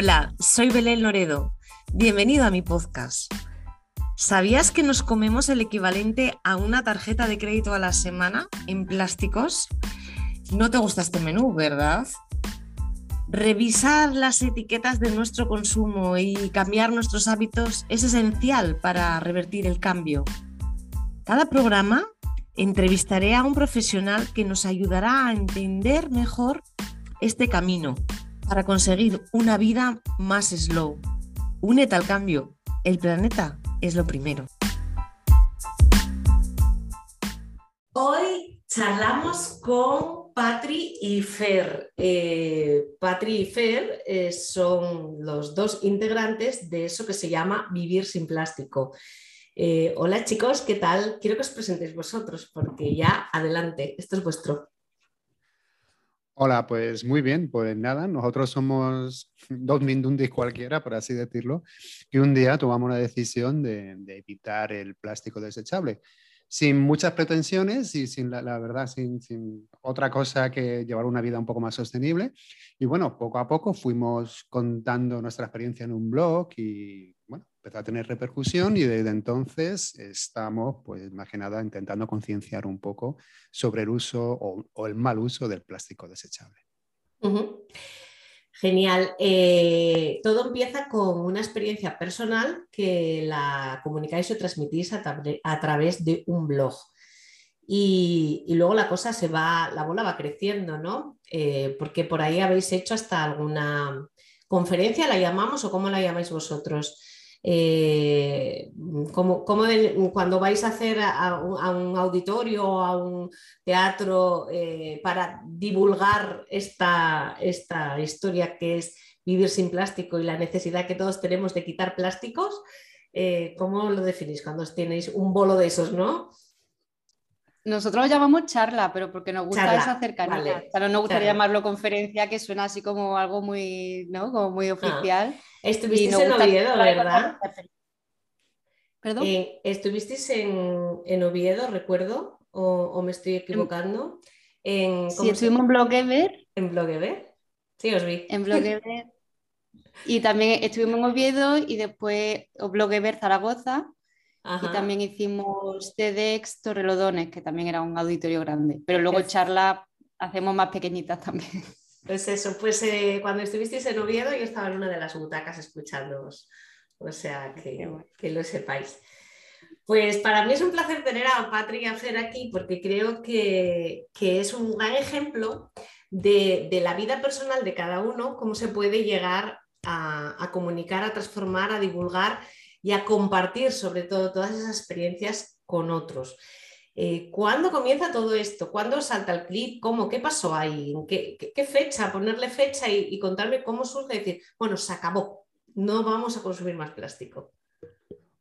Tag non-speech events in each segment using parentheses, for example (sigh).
Hola, soy Belén Loredo. Bienvenido a mi podcast. ¿Sabías que nos comemos el equivalente a una tarjeta de crédito a la semana en plásticos? No te gusta este menú, ¿verdad? Revisar las etiquetas de nuestro consumo y cambiar nuestros hábitos es esencial para revertir el cambio. Cada programa entrevistaré a un profesional que nos ayudará a entender mejor este camino para conseguir una vida más slow. Únete al cambio. El planeta es lo primero. Hoy charlamos con Patri y Fer. Eh, Patri y Fer eh, son los dos integrantes de eso que se llama Vivir sin Plástico. Eh, hola chicos, ¿qué tal? Quiero que os presentéis vosotros porque ya adelante, esto es vuestro. Hola, pues muy bien, pues nada, nosotros somos (laughs) dos mindundis cualquiera, por así decirlo, que un día tomamos la decisión de, evitar el plástico desechable, sin muchas pretensiones y sin la, verdad, sin, sin, otra cosa que llevar una vida un poco más sostenible. Y bueno, poco a poco fuimos contando nuestra experiencia en un blog y bueno, empezó a tener repercusión y desde entonces estamos, pues más que nada, intentando concienciar un poco sobre el uso o, el mal uso del plástico desechable. Genial. Eh, todo empieza con una experiencia personal que la comunicáis o transmitís a, través de un blog. Y, luego la cosa se va, la bola va creciendo, ¿no? Eh, porque por ahí habéis hecho hasta alguna conferencia, la llamamos o cómo la llamáis vosotros. Eh, como, cuando vais a hacer a, un auditorio o a un teatro eh, para divulgar esta, esta historia que es vivir sin plástico y la necesidad que todos tenemos de quitar plásticos, eh, ¿cómo lo definís cuando tenéis un bolo de esos, no? Nosotros lo llamamos charla, pero porque nos gusta esa cercanía. no nos gustaría llamarlo conferencia, que suena así como algo muy, ¿no? como muy ah. oficial. Estuvisteis en Oviedo, ¿verdad? ¿Perdón? Eh, ¿Estuvisteis en, Oviedo, recuerdo? ¿O, me estoy equivocando? En, sí, estuvimos en Blogever. ¿En Blogever? Sí, os vi. En Blogever. (laughs) y también estuvimos en Oviedo y después Blogever Zaragoza. Y también hicimos TEDx Torrelodones, que también era un auditorio grande. Pero luego charla hacemos más pequeñitas también. (laughs) Pues eso, pues eh, cuando estuvisteis en Oviedo yo estaba en una de las butacas escuchándoos, o sea que, que lo sepáis. Pues para mí es un placer tener a Patri y a Fer aquí porque creo que, es un gran ejemplo de, la vida personal de cada uno, cómo se puede llegar a, a, comunicar, a transformar, a divulgar y a compartir sobre todo todas esas experiencias con otros. Eh, ¿Cuándo comienza todo esto? ¿Cuándo salta el clip? ¿Cómo? ¿Qué pasó ahí? ¿Qué, qué, fecha? Ponerle fecha y, contarme cómo surge decir, bueno, se acabó, no vamos a consumir más plástico.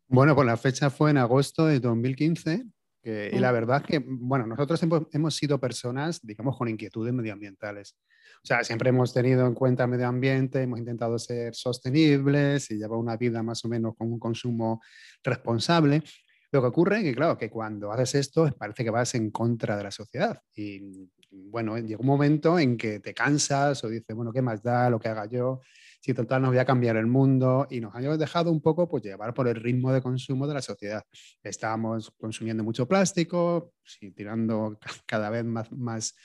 Bueno, pues la fecha fue en agosto de 2015 y la mm. verdad es que, bueno, nosotros hemos, sido personas, digamos, con inquietudes medioambientales. O sea, siempre hemos tenido en cuenta el medio ambiente, hemos intentado ser sostenibles y llevar una vida más o menos con un consumo responsable, lo que ocurre es que, claro, que cuando haces esto parece que vas en contra de la sociedad. Y bueno, llega un momento en que te cansas o dices, bueno, ¿qué más da lo que haga yo? Si total no voy a cambiar el mundo y nos hemos dejado un poco pues, llevar por el ritmo de consumo de la sociedad. Estábamos consumiendo mucho plástico, tirando cada vez más,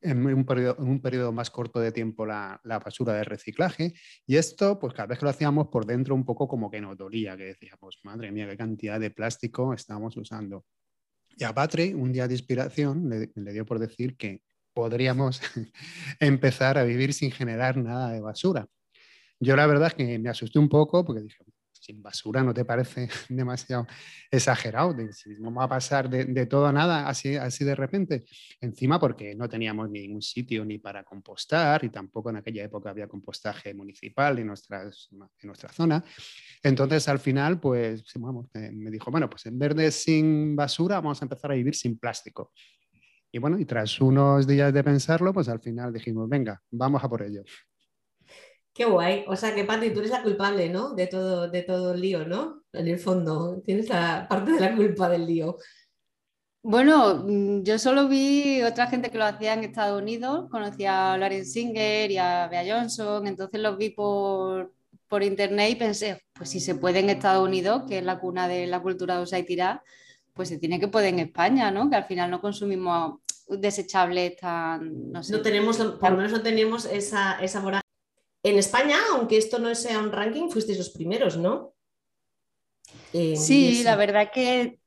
en un periodo, en un periodo más corto de tiempo la, la, basura de reciclaje. Y esto, pues cada vez que lo hacíamos por dentro un poco como que nos dolía, que decíamos, madre mía, qué cantidad de plástico estamos usando. Y a Patri, un día de inspiración, le dio por decir que podríamos (laughs) empezar a vivir sin generar nada de basura. Yo la verdad es que me asusté un poco porque dije, sin basura, ¿no te parece (laughs) demasiado exagerado? si no va a pasar de, todo a nada así, así de repente. Encima porque no teníamos ningún sitio ni para compostar y tampoco en aquella época había compostaje municipal en, nuestras, en nuestra zona. Entonces al final, pues me dijo, bueno, pues en vez de sin basura, vamos a empezar a vivir sin plástico. Y bueno, y tras unos días de pensarlo, pues al final dijimos, venga, vamos a por ello. Qué guay. O sea que Pati, tú eres la culpable, ¿no? De todo, de todo el lío, ¿no? En el fondo, tienes la parte de la culpa del lío. Bueno, mm, yo solo vi otra gente que lo hacía en Estados Unidos, conocía a Lauren Singer y a Bea Johnson, entonces los vi por, por internet y pensé, pues si se puede en Estados Unidos, que es la cuna de la cultura de y tirar, pues se tiene que poder en España, ¿no? Que al final no consumimos desechables tan, no sé. No tenemos, por lo menos no tenemos esa, esa En España, aunque esto no sea un ranking, fuisteis los primeros, ¿no? sí, la verdad que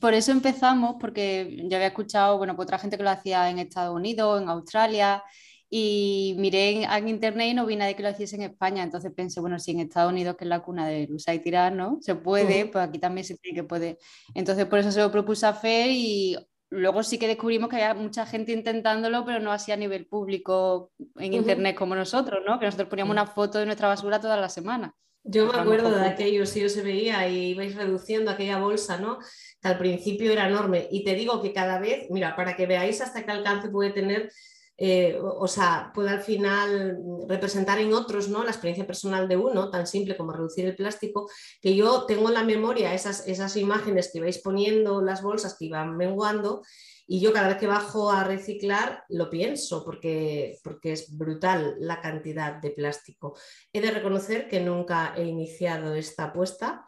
por eso empezamos, porque yo había escuchado, bueno, pues otra gente que lo hacía en Estados Unidos, en Australia, y miré en, internet y no vi nadie que lo hiciese en España. Entonces pensé, bueno, si en Estados Unidos, que es la cuna de usar y tirar, ¿no? Se puede, pues aquí también se tiene que poder. Entonces por eso se lo propuse a Fer y luego sí que descubrimos que había mucha gente intentándolo, pero no así a nivel público en internet como nosotros, ¿no? Que nosotros poníamos una foto de nuestra basura toda la semana. Yo me acuerdo de aquello, sí, yo se veía y ibais reduciendo aquella bolsa, ¿no? Que al principio era enorme. Y te digo que cada vez, mira, para que veáis hasta qué alcance puede tener eh, o sea, puede al final representar en otros ¿no? la experiencia personal de uno, tan simple como reducir el plástico, que yo tengo en la memoria esas, esas imágenes que vais poniendo, las bolsas que iban menguando, y yo cada vez que bajo a reciclar lo pienso porque, porque es brutal la cantidad de plástico. He de reconocer que nunca he iniciado esta apuesta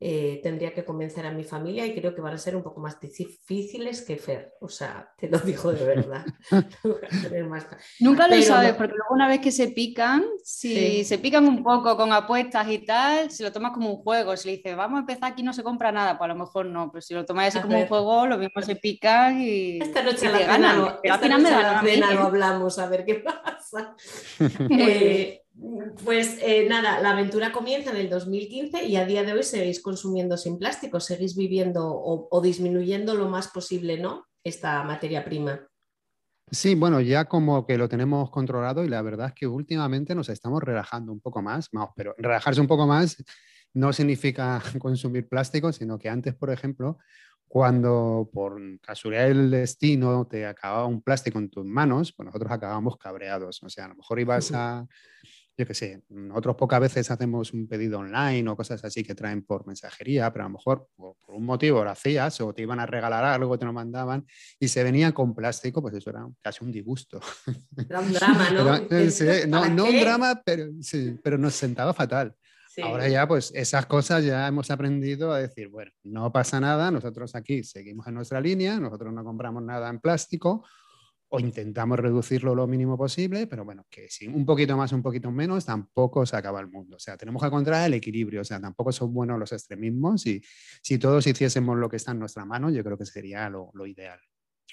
eh, tendría que convencer a mi familia y creo que van a ser un poco más difíciles que Fer. O sea, te lo digo de verdad. (laughs) (laughs) Nunca lo sabes, porque luego una vez que se pican, si se pican un poco con apuestas y tal, se lo tomas como un juego. Si le dices, vamos a empezar aquí no se compra nada, pues a lo mejor no, pero si lo tomas así como un juego, lo mismo se pican y, esta noche la ganan. pero al final me da la lo hablamos, a ver qué pasa. (laughs) eh, pues eh, nada, la aventura comienza en el 2015 y a día de hoy seguís consumiendo sin plástico, seguís viviendo o, disminuyendo lo más posible, ¿no? Esta materia prima. Sí, bueno, ya como que lo tenemos controlado y la verdad es que últimamente nos estamos relajando un poco más, pero relajarse un poco más no significa (laughs) consumir plástico, sino que antes, por ejemplo, cuando por casualidad del destino te acababa un plástico en tus manos, pues nosotros acabábamos cabreados. O sea, a lo mejor ibas a, yo qué sé, nosotros pocas veces hacemos un pedido online o cosas así que traen por mensajería, pero a lo mejor por, un motivo lo hacías o te iban a regalar algo, te lo mandaban y se venía con plástico, pues eso era casi un disgusto. Era un drama, ¿no? Eh, no, un drama, pero, sí, pero nos sentaba fatal. Ahora ya, pues esas cosas ya hemos aprendido a decir, bueno, no pasa nada, nosotros aquí seguimos en nuestra línea, nosotros no compramos nada en plástico o intentamos reducirlo lo mínimo posible, pero bueno, que si un poquito más, un poquito menos, tampoco se acaba el mundo. O sea, tenemos que encontrar el equilibrio, o sea, tampoco son buenos los extremismos y si todos hiciésemos lo que está en nuestra mano, yo creo que sería lo, ideal.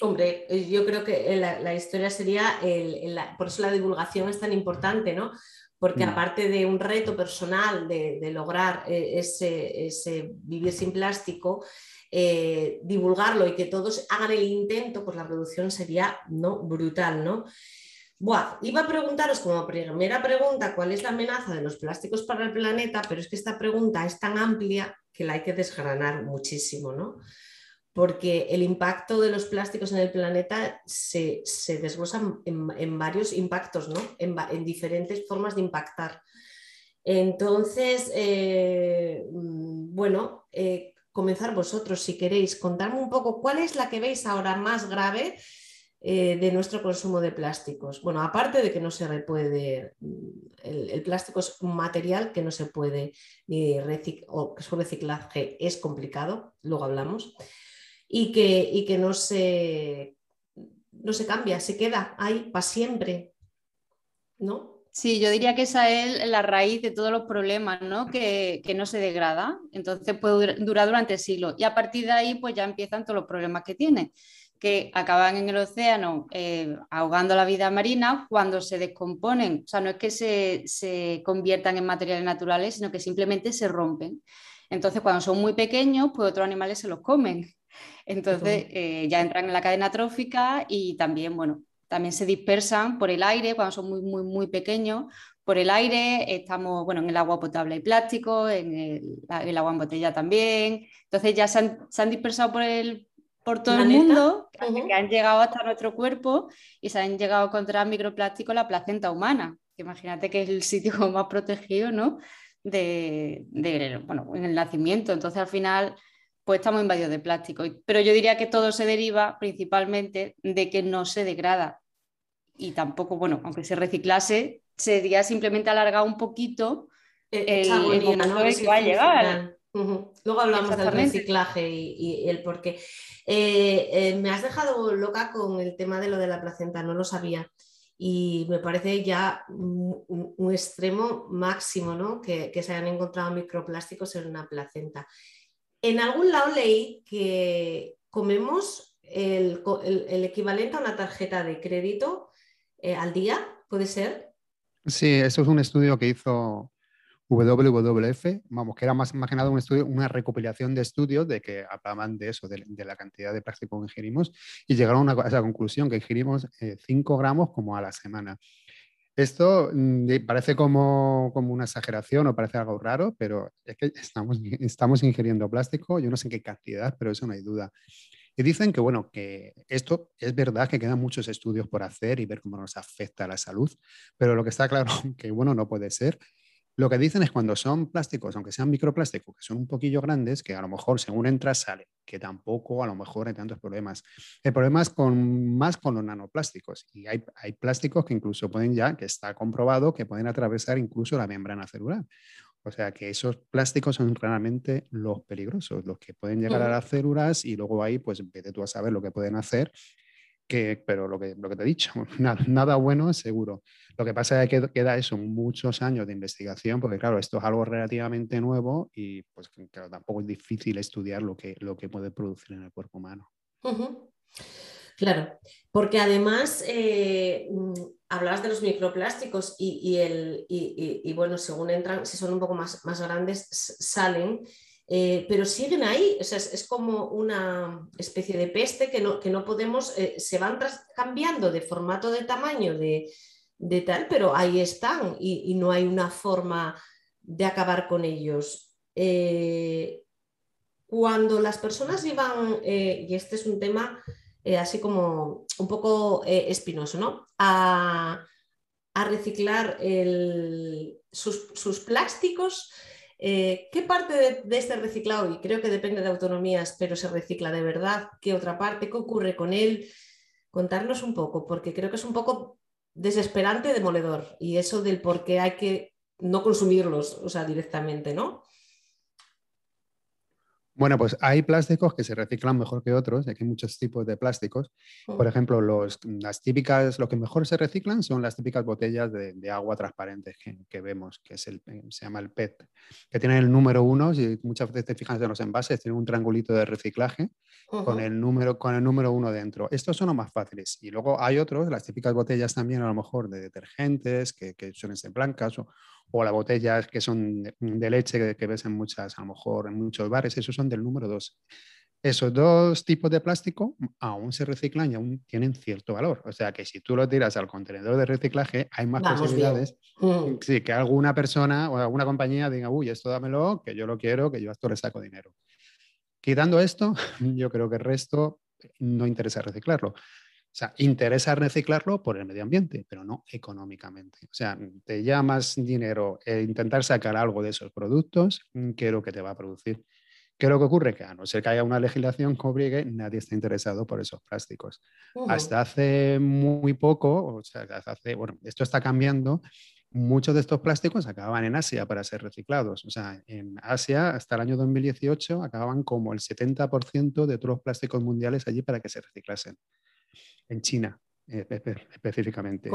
Hombre, eh, yo creo que la, historia sería, por eso la divulgación es tan importante, ¿no? Porque mm. aparte de un reto personal de, lograr eh, ese, ese vivir sin plástico, eh, divulgarlo y que todos hagan el intento, pues la producción sería ¿no? brutal, ¿no? iba a preguntaros como primera pregunta cuál es la amenaza de los plásticos para el planeta, pero es que esta pregunta es tan amplia que la hay que desgranar muchísimo, ¿no? Porque el impacto de los plásticos en el planeta se, desglosa en, varios impactos, ¿no? En, diferentes formas de impactar. Entonces, eh, mm, bueno, eh, comenzar vosotros, si queréis, contarme un poco cuál es la que veis ahora más grave eh, de nuestro consumo de plásticos. Bueno, aparte de que no se puede, mm, el, plástico es un material que no se puede ni o que su reciclaje es complicado, luego hablamos, y que, y que no, se, no se cambia, se queda ahí para siempre, ¿no? Sí, yo diría que esa es la raíz de todos los problemas, ¿no? Que, no se degrada, entonces puede durar durante siglos. Y a partir de ahí, pues ya empiezan todos los problemas que tiene, que acaban en el océano eh, ahogando la vida marina cuando se descomponen. O sea, no es que se, conviertan en materiales naturales, sino que simplemente se rompen. Entonces, cuando son muy pequeños, pues otros animales se los comen. (laughs) Entonces, eh, ya entran en la cadena trófica y también, bueno, también se dispersan por el aire cuando son muy, muy, muy pequeños. Por el aire estamos, bueno, en el agua potable hay plástico, en el, agua en botella también. Entonces ya se han, dispersado por, el, por todo el mundo, que han llegado hasta nuestro cuerpo y se han llegado a encontrar microplástico en la placenta humana. Imagínate que es el sitio (laughs) más protegido, ¿no? De, bueno, en el nacimiento. Entonces al final pues estamos invadidos de plástico. Pero yo diría que todo se deriva principalmente de que no se degrada. Y tampoco, bueno, aunque se reciclase, sería simplemente alargar un poquito eh, el, momento que va a llegar. Luego hablamos del reciclaje y, el por qué. Eh, eh, me has dejado loca con el tema de lo de la placenta, no lo sabía. Y me parece ya un, extremo máximo ¿no? que, se hayan encontrado microplásticos en una placenta. En algún lado leí que comemos el, equivalente a una tarjeta de crédito eh, al día, ¿puede ser? Sí, eso es un estudio que hizo WWF, vamos, que era más, nada un estudio, una recopilación de estudios de que hablaban de eso, de, la cantidad de plástico que ingerimos y llegaron a, esa conclusión que ingerimos 5 eh, gramos como a la semana. Esto mm, parece como, como, una exageración o parece algo raro, pero es que estamos, (laughs) estamos ingiriendo plástico, yo no sé qué cantidad, pero eso no hay duda. Y dicen que, bueno, que esto es verdad que quedan muchos estudios por hacer y ver cómo nos afecta la salud, pero lo que está claro (laughs) que, bueno, no puede ser lo que dicen es cuando son plásticos, aunque sean microplásticos, que son un poquillo grandes, que a lo mejor según entras sale, que tampoco a lo mejor hay tantos problemas. El problema es con, más con los nanoplásticos. Y hay, hay plásticos que incluso pueden ya, que está comprobado, que pueden atravesar incluso la membrana celular. O sea que esos plásticos son realmente los peligrosos, los que pueden llegar a las células y luego ahí, pues vete tú a saber lo que pueden hacer que, pero lo que, lo que te he dicho, (laughs) nada, bueno es seguro. Lo que pasa es que queda eso, muchos años de investigación, porque claro, esto es algo relativamente nuevo y pues claro, tampoco es difícil estudiar lo que, lo que puede producir en el cuerpo humano. Claro, porque además eh, mm, hablabas de los microplásticos y, y el, y, y, bueno, según entran, si son un poco más, más grandes, salen eh, pero siguen ahí, es, como una especie de peste que no, que no podemos, eh, se van cambiando de formato de tamaño, de, tal, pero ahí están y, no hay una forma de acabar con ellos. Eh, cuando las todas llevan, y este es un tema así como un poco espinoso, ¿no? A, reciclar sus, sus plásticos, eh, ¿Qué parte de, este reciclado, y creo que depende de autonomías, pero se recicla de verdad? ¿Qué otra parte? ¿Qué ocurre con él? Contarnos un poco, porque creo que es un poco desesperante, demoledor, y eso del por qué hay que no consumirlos, o sea, directamente, ¿no? Bueno, pues hay plásticos que se reciclan mejor que otros, hay muchos tipos de plásticos. Por ejemplo, los, las típicas, lo que mejor se reciclan son las típicas botellas de, agua transparentes que, vemos, que es el, se llama el PET, que tienen el número uno, si muchas veces te fijas en los envases, tienen un triangulito de reciclaje con, el número, con el número uno dentro. Estos son los más fáciles. Y luego hay otros, las típicas botellas también a lo mejor de detergentes, que, que suelen ser blancas o, o las botellas que son de, leche que, ves en muchas, a lo mejor en muchos bares, esos son del número dos. Esos dos tipos de plástico aún se reciclan y aún tienen cierto valor. O sea que si tú lo tiras al contenedor de reciclaje, hay más posibilidades mm. sí, que alguna persona o alguna compañía diga, uy, esto dámelo, que yo lo quiero, que yo a esto le saco dinero. Quitando esto, (laughs) yo creo que el resto no interesa reciclarlo. O sea, interesa reciclarlo por el medio ambiente, pero no económicamente. O sea, te llamas dinero e intentar sacar algo de esos productos mm, que lo que te va a producir. ¿Qué es lo que ocurre? Que a no ser que haya una legislación que obligue, nadie está interesado por esos plásticos. Hasta hace muy poco, o sea, hasta hace, bueno, esto está cambiando, muchos de estos plásticos acababan en Asia para ser reciclados. O sea, en Asia, hasta el año 2018, acababan como el 70% de todos los plásticos mundiales allí para que se reciclasen en China eh, específicamente.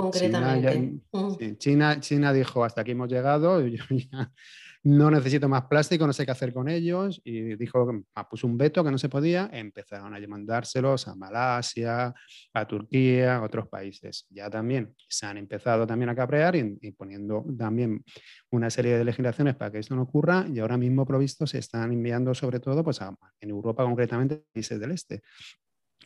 China, China, dijo, hasta aquí hemos llegado, (laughs) no necesito más plástico, no sé qué hacer con ellos, y dijo, ah, puso un veto que no se podía, empezaron a mandárselos a Malasia, a Turquía, a otros países. Ya también se han empezado también a cabrear y, poniendo también una serie de legislaciones para que esto no ocurra, y ahora mismo provisto se están enviando sobre todo pues, en Europa concretamente, países del este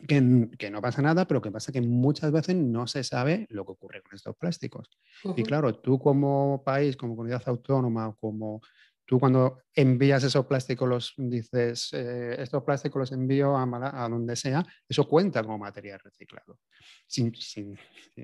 que, no pasa nada, pero que pasa que muchas veces no se sabe lo que ocurre con estos plásticos. Y claro, tú como país, como comunidad autónoma, como tú cuando envías esos plásticos, los dices, eh, estos plásticos los envío a, a, donde sea, eso cuenta como material reciclado. Sin, sin,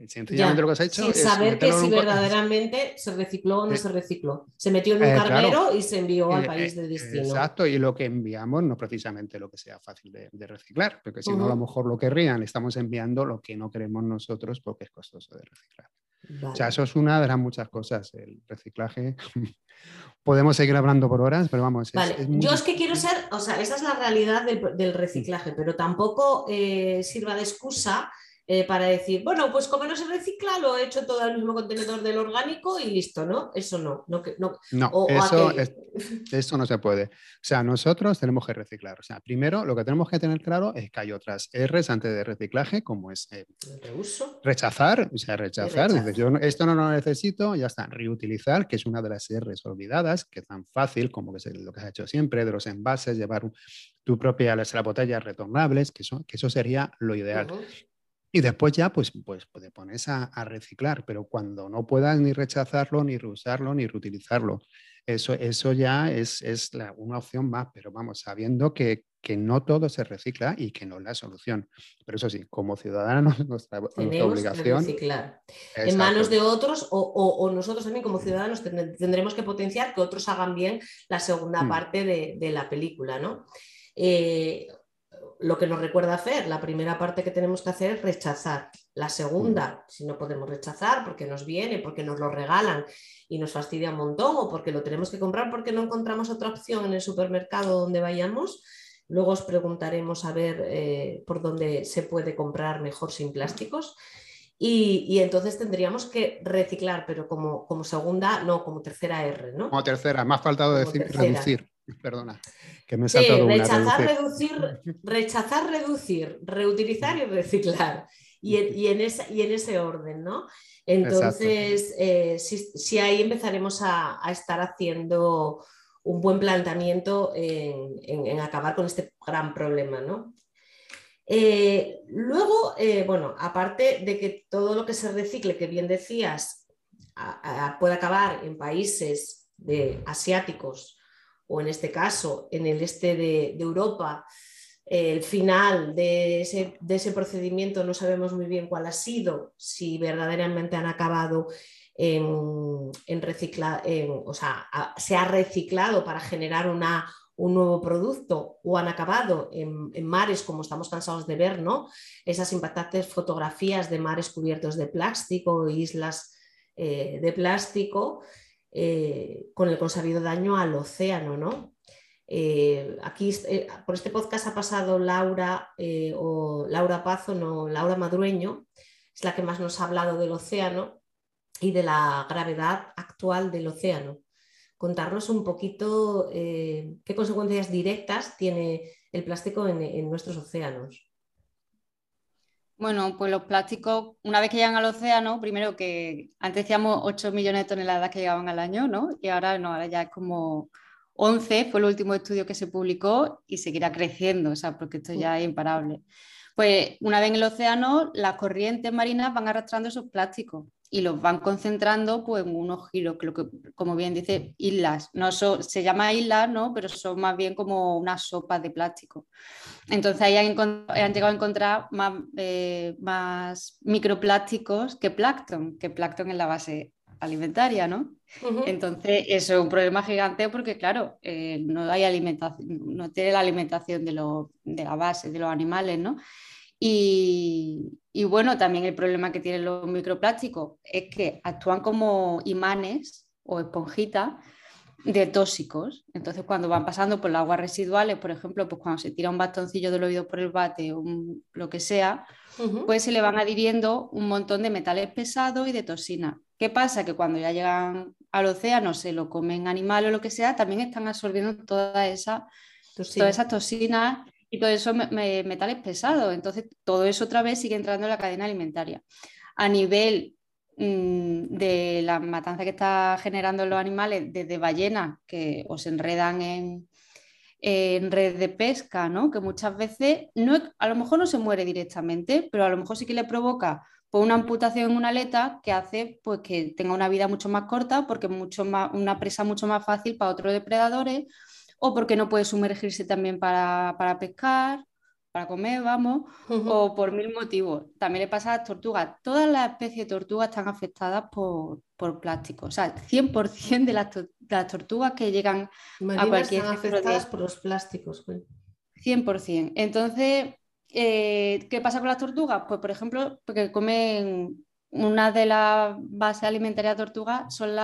sencillamente lo que has hecho sin saber que si verdaderamente se recicló o no eh, se recicló. Se metió en un carnero y se envió al país de destino. Exacto, y lo que enviamos no precisamente lo que sea fácil de, reciclar, porque si no a lo mejor lo querrían, estamos enviando lo que no queremos nosotros porque es costoso de reciclar. O sea, eso es una de las muchas cosas, el reciclaje. (laughs) Podemos seguir hablando por horas, pero vamos. Yo es que quiero ser, o sea, esa es la realidad del, reciclaje, pero tampoco eh, sirva de excusa eh, para decir, bueno, pues como no se recicla, lo he hecho todo el mismo contenedor del orgánico y listo, ¿no? Eso no. No, no, no eso, (laughs) eso no se puede. O sea, nosotros tenemos que reciclar. O sea, primero lo que tenemos que tener claro es que hay otras R's antes de reciclaje, como es eh, rechazar, o sea, rechazar. yo esto no lo necesito, ya está. Reutilizar, que es una de las R's olvidadas, que es tan fácil como que es lo que has hecho siempre, de los envases, llevar tu propia las botellas retornables, que eso, que eso sería lo ideal. Y después ya, pues, pues, pues te pones a, reciclar, pero cuando no puedas ni rechazarlo, ni reusarlo, ni reutilizarlo, eso, eso ya es, es una opción más, pero vamos, sabiendo que, que, no todo se recicla y que no es la solución. Pero eso sí, como ciudadanos, (laughs) nuestra, nuestra obligación... reciclar. En manos de otros o, o, nosotros también como ciudadanos tendremos que potenciar que otros hagan bien la segunda mm. parte de, de, la película, ¿no? Eh, lo que nos recuerda hacer, la primera parte que tenemos que hacer es rechazar. La segunda, si no podemos rechazar porque nos viene, porque nos lo regalan y nos fastidia un montón o porque lo tenemos que comprar porque no encontramos otra opción en el supermercado donde vayamos, luego os preguntaremos a ver eh, por dónde se puede comprar mejor sin plásticos. Y, entonces tendríamos que reciclar, pero como, como, segunda, no, como tercera R, ¿no? Como tercera, me ha faltado decir reducir. Perdona, que me he saltado rechazar, reducir, rechazar, reducir, reutilizar y reciclar. Y en, ese orden, ¿no? Entonces, eh, si, ahí empezaremos a, estar haciendo un buen planteamiento en, acabar con este gran problema, ¿no? Eh, luego, eh, bueno, aparte de que todo lo que se recicle, que bien decías, puede acabar en países de, asiáticos o en este caso en el este de, Europa, el final de ese, procedimiento no sabemos muy bien cuál ha sido, si verdaderamente han acabado en, reciclar, o sea, se ha reciclado para generar un nuevo producto o han acabado en, mares como estamos cansados de ver, ¿no? Esas impactantes fotografías de mares cubiertos de plástico, islas eh, de plástico eh, con el consabido daño al océano, ¿no? Eh, aquí eh, por este podcast ha pasado Laura o Laura Pazo, no, Laura Madrueño, es la que más nos ha hablado del océano y de la gravedad actual del océano. Contarnos un poquito qué consecuencias directas tiene el plástico en nuestros océanos. Bueno, pues los plásticos, una vez que llegan al océano, primero que antes decíamos 8 millones de toneladas que llegaban al año, ¿no? Y ahora no, ahora ya es como 11, fue el último estudio que se publicó y seguirá creciendo, o sea, porque esto ya es imparable. Pues una vez en el océano, las corrientes marinas van arrastrando esos plásticos y los van concentrando pues, en unos giros, que, lo que como bien dice, islas. No se llama islas, ¿no? pero son más bien como unas sopas de plástico. Entonces ahí han, llegado a encontrar más, eh, más, microplásticos que plancton, que plancton es la base alimentaria, ¿no? Entonces eso es un problema gigante porque, claro, eh, no hay alimentación, no tiene la alimentación de, de la base de los animales, ¿no? Y, bueno, también el problema que tienen los microplásticos es que actúan como imanes o esponjitas de tóxicos. Entonces, cuando van pasando por las aguas residuales, por ejemplo, pues cuando se tira un bastoncillo del oído por el bate o lo que sea, pues se le van adhiriendo un montón de metales pesados y de toxinas. ¿Qué pasa? Que cuando ya llegan al océano, se lo comen animales o lo que sea, también están absorbiendo toda esa, todas esas toxinas y todo eso metales pesados. Entonces, todo eso otra vez sigue entrando en la cadena alimentaria. A nivel mm, de la matanza que está generando los animales, desde ballenas que os enredan en, en red de pesca, ¿no? que muchas veces no, a lo mejor no se muere directamente, pero a lo mejor sí que le provoca pues una amputación en una aleta que hace pues, que tenga una vida mucho más corta porque mucho una presa mucho más fácil para otros depredadores o porque no puede sumergirse también para, pescar, para comer, vamos, o por mil motivos. También le pasa a las tortugas. Todas las especies de tortugas están afectadas por, por plástico. O sea, 100% de las, las, tortugas que llegan a cualquier... Están afectadas por los plásticos. 100%. Entonces, eh, ¿qué pasa con las tortugas? Pues, por ejemplo, porque comen una de las bases alimentarias de tortugas son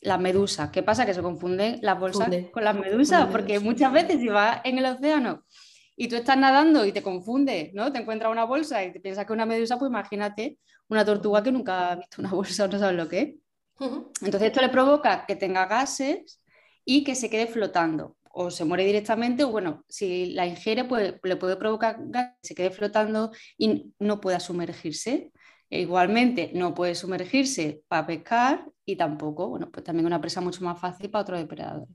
las medusas. ¿Qué pasa? Que se confunden las bolsas con las medusas, porque muchas veces si vas en el océano y tú estás nadando y te confundes, ¿no? Te encuentras una bolsa y te piensas que es una medusa, pues imagínate una tortuga que nunca ha visto una bolsa o no sabes lo que es. Entonces esto le provoca que tenga gases y que se quede flotando o se muere directamente, o bueno, si la ingiere, pues le puede provocar que se quede flotando y no pueda sumergirse. E igualmente, no puede sumergirse para pescar y tampoco, bueno, pues también una presa mucho más fácil para otros depredadores.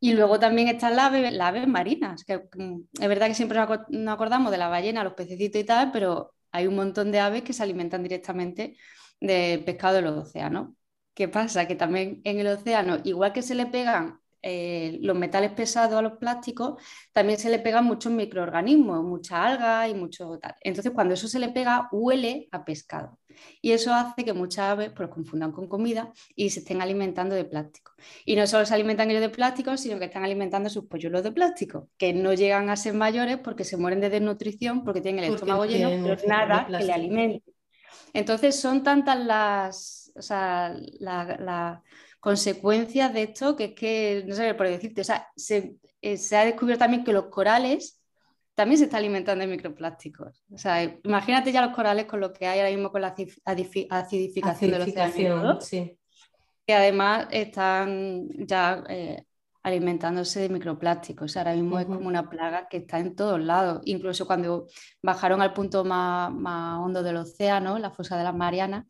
Y luego también están las aves, marinas, que mm, es verdad que siempre nos acordamos de la ballena, los pececitos y tal, pero hay un montón de aves que se alimentan directamente de pescado de los océanos. ¿Qué pasa? Que también en el océano, igual que se le pegan eh, los metales pesados a los plásticos, también se le pegan muchos microorganismos, mucha alga y mucho tal. Entonces, cuando eso se le pega, huele a pescado. Y eso hace que muchas aves pues, confundan con comida y se estén alimentando de plástico. Y no solo se alimentan ellos de plástico, sino que están alimentando sus polluelos de plástico, que no llegan a ser mayores porque se mueren de desnutrición, porque tienen el estómago lleno, pero nada que le alimente. Entonces, son tantas las. O sea, la consecuencias de esto, que es que, no sé por decirte, o sea, eh, se, ha descubierto también que los corales también se están alimentando de microplásticos. O sea, imagínate ya los corales con lo que hay ahora mismo con la acidificación, de los océanos, que además están ya eh, alimentándose de microplásticos. ahora mismo es como una plaga que está en todos lados. Incluso cuando bajaron al punto más, más hondo del océano, la fosa de las Marianas,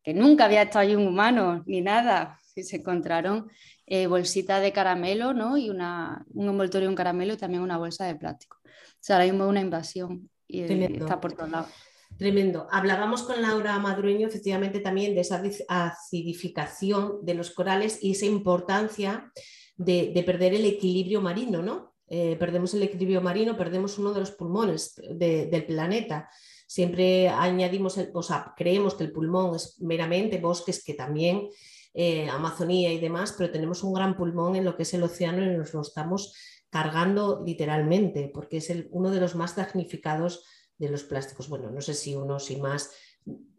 que nunca había estado allí un humano ni nada, se encontraron eh, bolsitas de caramelo ¿no? y una, un envoltorio, un caramelo y también una bolsa de plástico. O sea, ahora mismo es una invasión y está por todos lados. Tremendo. Hablábamos con Laura Madrueño efectivamente también de esa acidificación de los corales y esa importancia de, perder el equilibrio marino, ¿no? Eh, perdemos el equilibrio marino, perdemos uno de los pulmones del planeta. Siempre añadimos, o sea, creemos que el pulmón es meramente bosques que también eh, Amazonía y demás, pero tenemos un gran pulmón en lo que es el océano y nos lo estamos cargando literalmente, porque es uno de los más damnificados de los plásticos. Bueno, no sé si uno, si más.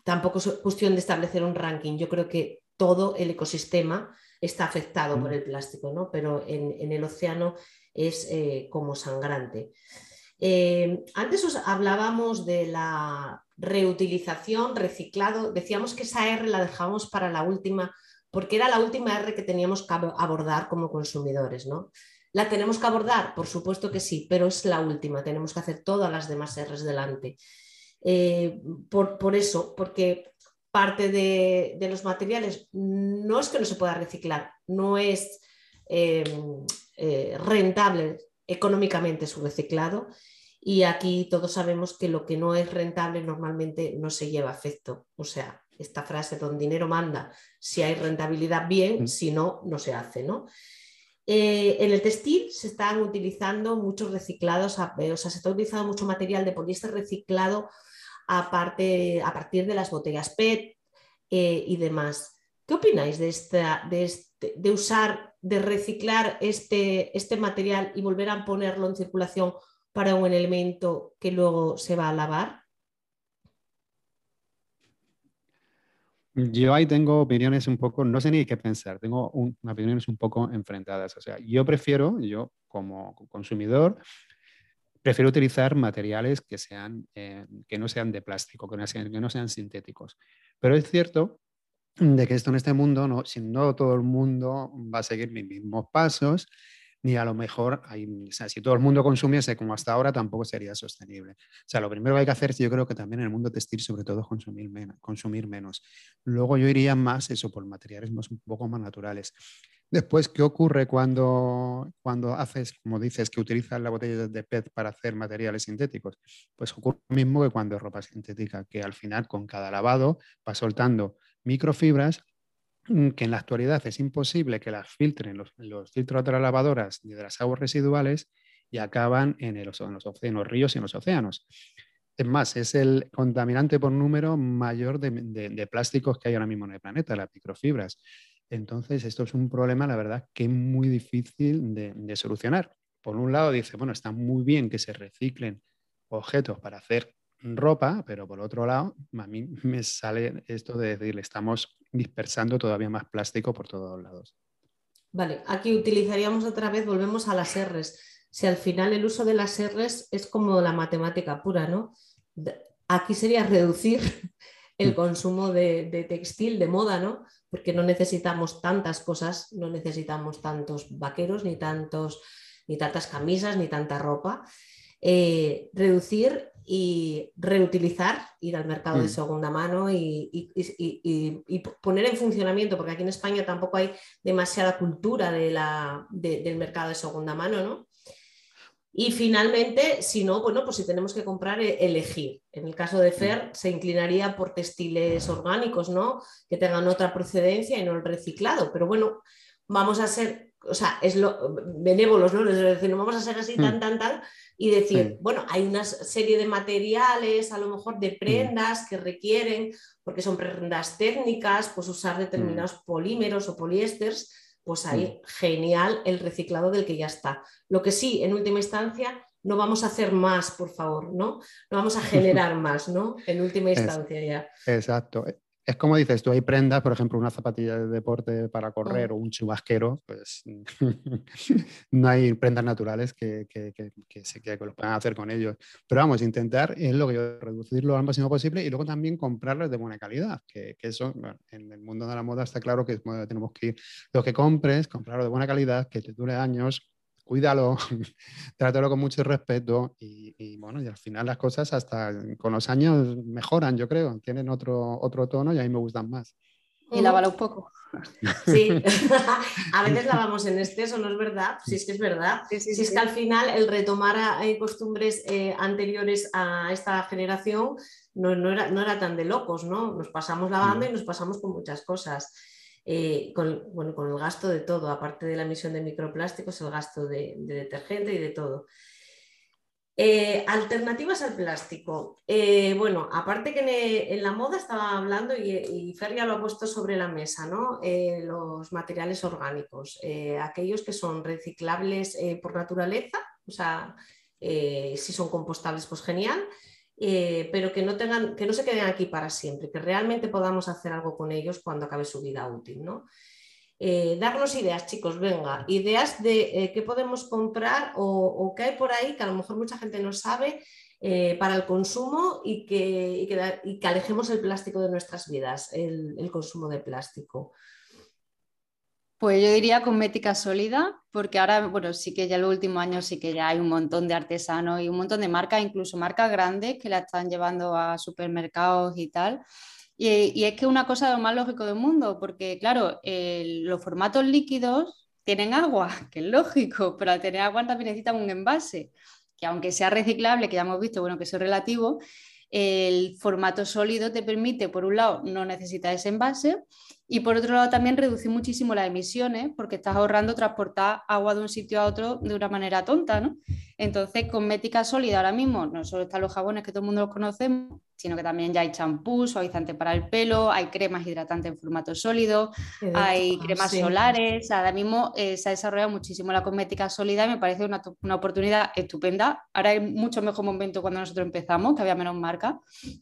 Tampoco es cuestión de establecer un ranking. Yo creo que todo el ecosistema está afectado por el plástico, ¿no? pero en, el océano es eh, como sangrante. Eh, antes os hablábamos de la reutilización, reciclado. Decíamos que esa R la dejamos para la última porque era la última R que teníamos que abordar como consumidores, ¿no? ¿La tenemos que abordar? Por supuesto que sí, pero es la última, tenemos que hacer todas las demás R's delante. Eh, por, eso, porque parte de, los materiales no es que no se pueda reciclar, no es em, eh, rentable económicamente su reciclado y aquí todos sabemos que lo que no es rentable normalmente no se lleva a efecto. O sea, esta frase, don dinero manda, si hay rentabilidad bien, mm. si no, no se hace, ¿no? Eh, en el textil se están utilizando muchos reciclados, o sea, se está utilizando mucho material de poliéster reciclado aparte, a partir de las botellas PET eh, y demás. ¿Qué opináis de, esta, de, este, de, usar, de reciclar este, este material y volver a ponerlo en circulación para un elemento que luego se va a lavar? Yo ahí tengo opiniones un poco, no sé ni qué pensar, tengo opiniones un poco enfrentadas. O sea, yo prefiero, yo como consumidor, prefiero utilizar materiales que, sean, eh, que no sean de plástico, que no sean, que no sean sintéticos. Pero es cierto de que esto en este mundo, no, si no todo el mundo va a seguir mis mismos pasos, ni a lo mejor, hay, o sea, si todo el mundo consumiese como hasta ahora, tampoco sería sostenible. O sea, lo primero que hay que hacer, yo creo que también en el mundo textil, sobre todo, consumir menos. Consumir menos. Luego yo iría más eso por materiales más, un poco más naturales. Después, ¿qué ocurre cuando, cuando haces, como dices, que utilizas la botella de PET para hacer materiales sintéticos? Pues ocurre lo mismo que cuando es ropa sintética, que al final con cada lavado va soltando microfibras mm, que en la actualidad es imposible que las filtren los, filtros de las lavadoras ni de las aguas residuales y acaban en, los, en los ríos y en los océanos. Es más, es el contaminante por número mayor de, de, plásticos que hay ahora mismo en el planeta, las microfibras. Entonces, esto es un problema, la verdad, que es muy difícil de, solucionar. Por un lado, dice, bueno, está muy bien que se reciclen objetos para hacer ropa, pero por otro lado, a mí (laughs) me sale esto de decirle, estamos dispersando todavía más plástico por todos lados. Vale, aquí utilizaríamos otra vez, volvemos a las R's. Si al final el uso de las R's es como la matemática pura, ¿no? Aquí sería reducir (laughs) el mm. consumo de, textil, de moda, ¿no? Porque no necesitamos tantas cosas, no necesitamos tantos vaqueros, ni, tantos, ni tantas camisas, ni tanta ropa. Eh, reducir y reutilizar, ir al mercado de mm. segunda mano y, poner en funcionamiento, porque aquí en España tampoco hay demasiada cultura de la, del mercado de segunda mano, ¿no? Y finalmente, si no, bueno, pues si tenemos que comprar, e-, elegir. En el caso de Fer, se inclinaría por textiles orgánicos, ¿no? Que tengan otra procedencia y no el reciclado. Pero bueno, vamos a ser, o sea, es lo benévolos, ¿no? Es decir, no vamos a ser así tan, mm. tan, tan y decir, bueno, hay una serie de materiales, a lo mejor de mm. prendas que requieren, porque son prendas técnicas, pues usar determinados polímeros o poliésteres pues ahí genial el reciclado del que ya está. Lo que sí, en última instancia, no vamos a hacer más, por favor, ¿no? No vamos a generar (laughs) más, ¿no? En última instancia ya. Exacto. Es como dices tú, hay prendas, por ejemplo, una zapatilla de deporte para correr mm. o un chubasquero, pues (laughs) no hay prendas naturales que, que, que, que, se, que lo puedan hacer con ellos. Pero vamos, intentar es lo que yo, reducirlo al máximo posible y luego también comprarlos de buena calidad, que, eso en el mundo de la moda está claro que tenemos que ir, lo que compres, comprarlo de buena calidad, que te dure años, cuídalo, (laughs) trátalo con mucho respeto y, bueno, y al final las cosas hasta con los años mejoran, yo creo, tienen otro, otro tono y a mí me gustan más. Y lávalo un poco. Sí, (laughs) a veces lavamos en exceso, ¿no es verdad? Sí, es que es verdad. Sí, si es que al final el retomar eh, costumbres eh, anteriores a esta generación no, era, no, era, tan de locos, ¿no? Nos pasamos lavando y nos pasamos con muchas cosas. Eh, con, bueno, con el gasto de todo, aparte de la emisión de microplásticos, el gasto de, detergente y de todo. Eh, alternativas al plástico. Eh, bueno, aparte que en, la moda estaba hablando y, y, Fer ya lo ha puesto sobre la mesa, ¿no? los materiales orgánicos, aquellos que son reciclables por naturaleza, o sea, si son compostables, pues genial, eh, pero que no, tengan, que no se queden aquí para siempre, que realmente podamos hacer algo con ellos cuando acabe su vida útil. ¿no? Eh, darnos ideas, chicos, venga, ideas de eh, qué podemos comprar o, qué hay por ahí que a lo mejor mucha gente no sabe para el consumo y que, y que, alejemos el plástico de nuestras vidas, el consumo de plástico. Pues yo diría cosmética sólida, porque ahora, bueno, sí que ya en los últimos años sí que ya hay un montón de artesanos y un montón de marcas, incluso marcas grandes que la están llevando a supermercados y tal. Y, es que una cosa lo más lógico del mundo, porque claro, los formatos líquidos tienen agua, (laughs) que es lógico, pero al tener agua también necesitan un envase, que aunque sea reciclable, que ya hemos visto, bueno, que eso es relativo, el formato sólido te permite, por un lado, no necesitar ese envase y por otro lado también reducir muchísimo las emisiones porque estás ahorrando transportar agua de un sitio a otro de una manera tonta, ¿no? Entonces, cosmética sólida ahora mismo no solo están los jabones que todo el mundo los conocemos, sino que también ya hay champús, suavizantes para el pelo, hay cremas hidratantes en formato sólido, hay cremas solares. Ahora mismo eh, se ha desarrollado muchísimo la cosmética sólida y me parece una, una, oportunidad estupenda. Ahora hay mucho mejor momento cuando nosotros empezamos, que había menos marca,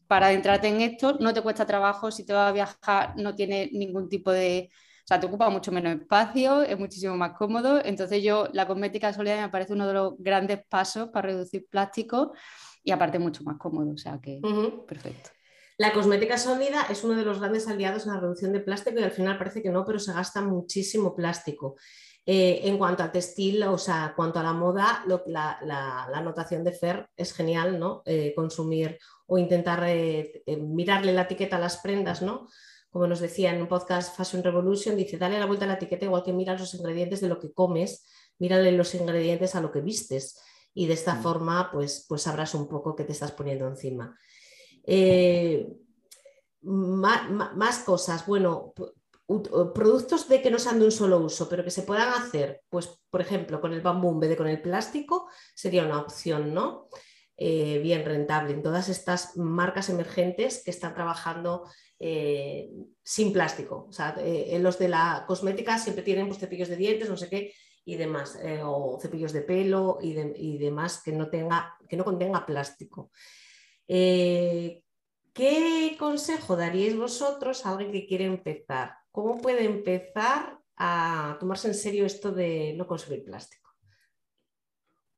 para adentrarte en esto. No te cuesta trabajo, si te vas a viajar no tiene ningún tipo de o sea, te ocupa mucho menos espacio, es muchísimo más cómodo. Entonces yo, la cosmética sólida me parece uno de los grandes pasos para reducir plástico y aparte mucho más cómodo, o sea que perfecto. La cosmética sólida es uno de los grandes aliados en la reducción de plástico y al final parece que no, pero se gasta muchísimo plástico. Eh, en cuanto al textil, o sea, cuanto a la moda, la, la, anotación de Fer es genial, ¿no? Eh, consumir o intentar eh, mirarle la etiqueta a las prendas, ¿no? Como nos decía en un podcast Fashion Revolution, dice, dale la vuelta a la etiqueta igual que miras los ingredientes de lo que comes, mírale los ingredientes a lo que vistes y de esta mm. forma pues, pues sabrás un poco qué te estás poniendo encima. Eh, más, cosas, bueno, productos de que no sean de un solo uso, pero que se puedan hacer, pues por ejemplo, con el bambú en vez de con el plástico, sería una opción, ¿no? Eh, bien rentable en todas estas marcas emergentes que están trabajando eh, sin plástico. O sea, los de la cosmética siempre tienen pues, cepillos de dientes, no sé qué, y demás, eh, o cepillos de pelo y, demás que no, tenga, que no contenga plástico. Eh, ¿Qué consejo daríais vosotros a alguien que quiere empezar? ¿Cómo puede empezar a tomarse en serio esto de no consumir plástico?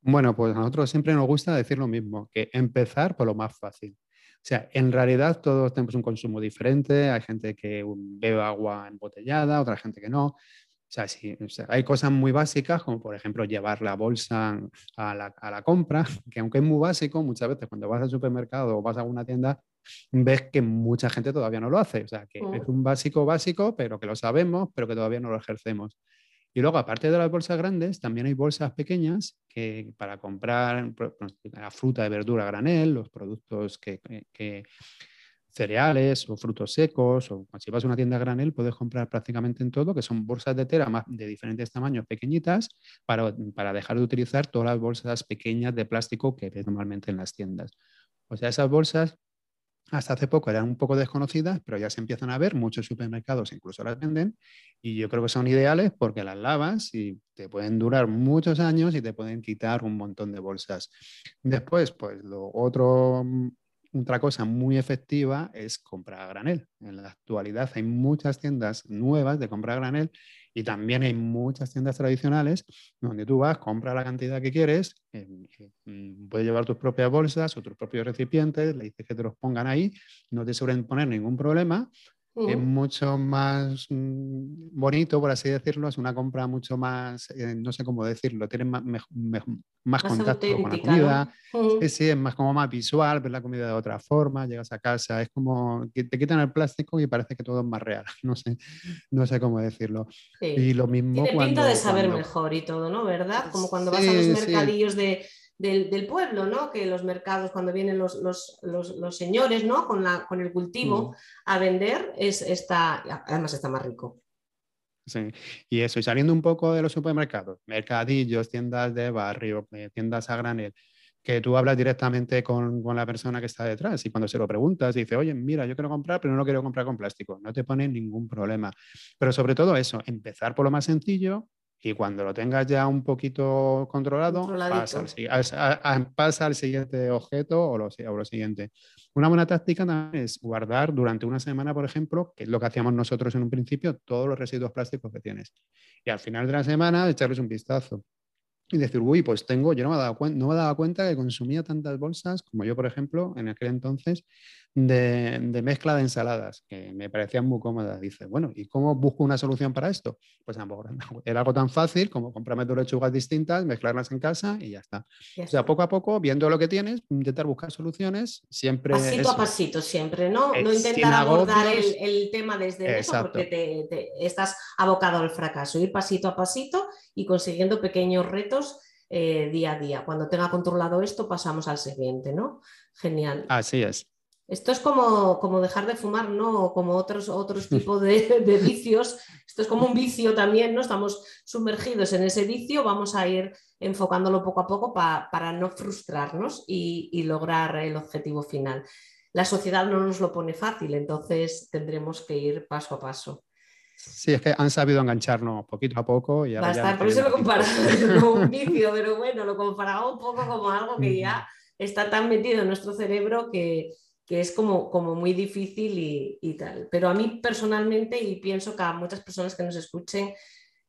Bueno, pues a nosotros siempre nos gusta decir lo mismo, que empezar por lo más fácil. O sea, en realidad todos tenemos un consumo diferente, hay gente que bebe agua embotellada, otra gente que no. O sea, sí, hay cosas muy básicas, como por ejemplo llevar la bolsa a la, a la, compra, (laughs) que aunque es muy básico, muchas veces cuando vas al supermercado o vas a alguna tienda, ves que mucha gente todavía no lo hace. O sea, que es mm. un básico básico, pero que lo sabemos, pero que todavía no lo ejercemos. Y luego, aparte de las bolsas grandes, también hay bolsas pequeñas que para comprar la fruta de verdura granel, los productos que, que cereales o frutos secos, o si vas a una tienda granel puedes comprar prácticamente en todo, que son bolsas de tela más de diferentes tamaños pequeñitas para, para dejar de utilizar todas las bolsas pequeñas de plástico que ves normalmente en las tiendas. O sea, esas bolsas hasta hace poco eran un poco desconocidas, pero ya se empiezan a ver, muchos supermercados incluso las venden y yo creo que son ideales porque las lavas y te pueden durar muchos años y te pueden quitar un montón de bolsas. Después, pues lo otro otra cosa muy efectiva es comprar a granel. En la actualidad hay muchas tiendas nuevas de comprar a granel y también hay muchas tiendas tradicionales donde tú vas, compras la cantidad que quieres, eh, mm, puedes llevar tus propias bolsas o tus propios recipientes, le dices que te los pongan ahí, no te suelen poner ningún problema es mucho más mm, bonito, por así decirlo, es una compra mucho más, eh, no sé cómo decirlo, tienes más, más, contacto con la comida, sí, es más como más visual, ver la comida de otra forma, llegas a casa, es como que te quitan el plástico y parece que todo es más real, (laughs) no sé, no sé cómo decirlo. Y lo mismo Tiene pinta de saber mejor y todo, ¿no? ¿Verdad? Como cuando vas a los mercadillos de del, pueblo, ¿no? Que los mercados, cuando vienen los, los, señores, ¿no? Con, la, con el cultivo mm. a vender, es, está, además está más rico. Sí, y eso, y saliendo un poco de los supermercados, mercadillos, tiendas de barrio, eh, tiendas a granel, que tú hablas directamente con, con, la persona que está detrás y cuando se lo preguntas dice, oye, mira, yo quiero comprar, pero no lo quiero comprar con plástico, no te pone ningún problema. Pero sobre todo eso, empezar por lo más sencillo, y cuando lo tengas ya un poquito controlado, pasa al, pasa al, siguiente objeto o lo, o lo, siguiente. Una buena táctica también es guardar durante una semana, por ejemplo, que es lo que hacíamos nosotros en un principio, todos los residuos plásticos que tienes. Y al final de la semana echarles un vistazo y decir, uy, pues tengo, yo no me, he dado no me dado cuenta que consumía tantas bolsas, como yo, por ejemplo, en aquel entonces, de, mezcla de ensaladas, que me parecían muy cómodas. Dice, bueno, ¿y cómo busco una solución para esto? Pues (laughs) era algo tan fácil como comprarme dos lechugas distintas, mezclarlas en casa y ya está. O sea, poco a poco, viendo lo que tienes, intentar buscar soluciones, siempre... Pasito a pasito, siempre, ¿no? no intentar abordar el, tema desde eso porque te, estás abocado al fracaso. Ir pasito a pasito y consiguiendo pequeños retos eh, día a día. Cuando tenga controlado esto, pasamos al siguiente, ¿no? Genial. Así es. Esto es como, como, dejar de fumar, ¿no? O como otros, otros tipos de, vicios. Esto es como un vicio también, ¿no? Estamos sumergidos en ese vicio, vamos a ir enfocándolo poco a poco para no frustrarnos y, lograr el objetivo final. La sociedad no nos lo pone fácil, entonces tendremos que ir paso a paso. Sí, es que han sabido engancharnos poquito a poco y ahora ya por eso lo comparaba como (laughs) un vicio, pero bueno, lo comparaba un poco como algo que ya (laughs) está tan metido en nuestro cerebro que, que es como, como muy difícil y, tal. Pero a mí personalmente, y pienso que a muchas personas que nos escuchen,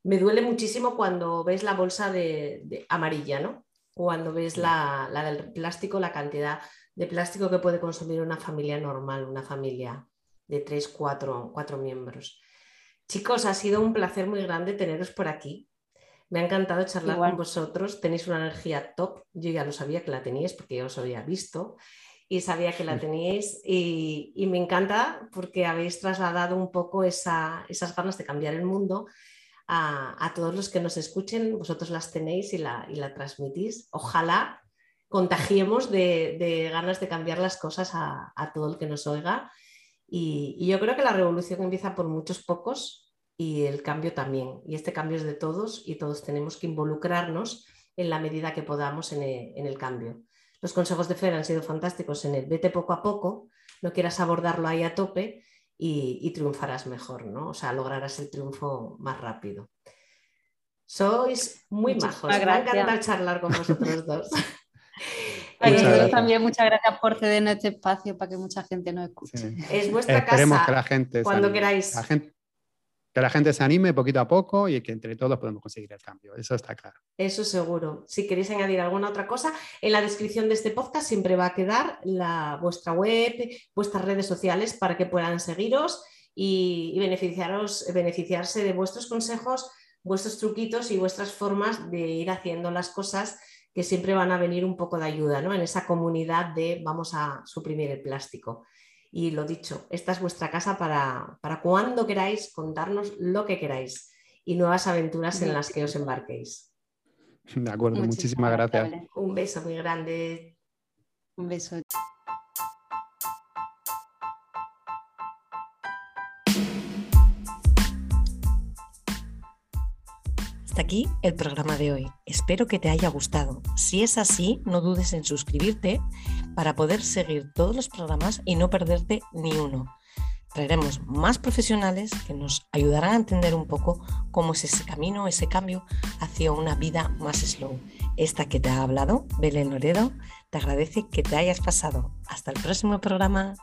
me duele muchísimo cuando ves la bolsa de, amarilla, ¿no? Cuando ves la, la, del plástico, la cantidad de plástico que puede consumir una familia normal, una familia de tres, cuatro, cuatro miembros. Chicos, ha sido un placer muy grande teneros por aquí. Me ha encantado charlar con vosotros. Tenéis una energía top. Yo ya lo sabía que la teníais porque ya os había visto. Y sabía que la teníais y, me encanta porque habéis trasladado un poco esas ganas de cambiar el mundo a, todos los que nos escuchen, vosotros las tenéis y la, transmitís. Ojalá contagiemos de, ganas de cambiar las cosas a, todo el que nos oiga. Y, yo creo que la revolución empieza por muchos pocos y el cambio también. Y este cambio es de todos y todos tenemos que involucrarnos en la medida que podamos en el, cambio. Los consejos de Fer han sido fantásticos en el vete poco a poco, no quieras abordarlo ahí a tope, y, triunfarás mejor, ¿no? O sea, lograrás el triunfo más rápido. Sois muy majos, me encanta charlar con vosotros dos. (laughs) también muchas gracias por ceder este espacio para que mucha gente nos escuche. Es vuestra casa. Que la gente cuando queráis que la gente se anime poquito a poco y que entre todos podemos conseguir el cambio. Eso está claro. Eso seguro. Si queréis añadir alguna otra cosa, en la descripción de este podcast siempre va a quedar la, vuestra web, vuestras redes sociales para que puedan seguiros y, beneficiaros, beneficiarse de vuestros consejos, vuestros truquitos y vuestras formas de ir haciendo las cosas que siempre van a venir un poco de ayuda ¿no? en esa comunidad de vamos a suprimir el plástico. Y lo dicho, esta es vuestra casa para, para cuando queráis contarnos lo que queráis y nuevas aventuras en las que os embarquéis. De acuerdo, muchísimas, gracias. Un beso muy grande. Un beso. Hasta aquí el programa de hoy. Espero que te haya gustado. Si es así, no dudes en suscribirte para poder seguir todos los programas y no perderte ni uno. Traeremos más profesionales que nos ayudarán a entender un poco cómo es ese camino, ese cambio hacia una vida más slow. Esta que te ha hablado, Belén Loredo, te agradece que te hayas pasado. Hasta el próximo programa.